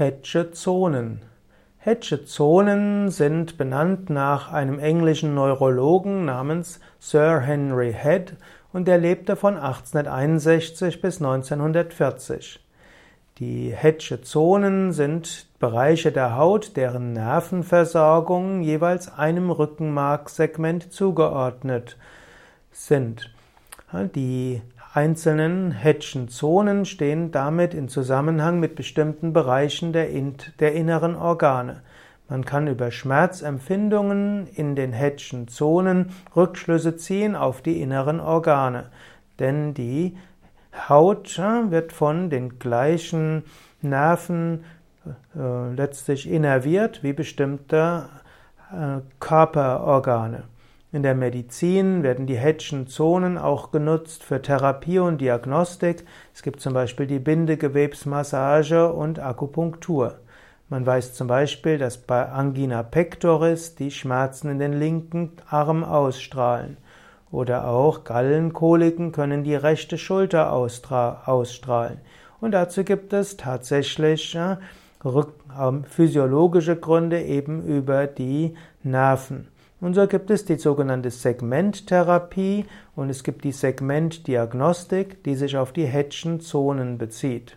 Hedge-Zonen. Hedge-Zonen sind benannt nach einem englischen Neurologen namens Sir Henry Head und er lebte von 1861 bis 1940. Die Hedge-Zonen sind Bereiche der Haut, deren Nervenversorgung jeweils einem Rückenmarksegment zugeordnet sind. Die einzelnen Hedge-Zonen stehen damit in Zusammenhang mit bestimmten Bereichen der, der inneren Organe. Man kann über Schmerzempfindungen in den Hedge-Zonen Rückschlüsse ziehen auf die inneren Organe, denn die Haut wird von den gleichen Nerven äh, letztlich innerviert wie bestimmte äh, Körperorgane. In der Medizin werden die Hedgen-Zonen auch genutzt für Therapie und Diagnostik. Es gibt zum Beispiel die Bindegewebsmassage und Akupunktur. Man weiß zum Beispiel, dass bei Angina pectoris die Schmerzen in den linken Arm ausstrahlen. Oder auch Gallenkoliken können die rechte Schulter ausstrahlen. Und dazu gibt es tatsächlich äh, physiologische Gründe eben über die Nerven. Und so gibt es die sogenannte Segmenttherapie und es gibt die Segmentdiagnostik, die sich auf die Hedgen-Zonen bezieht.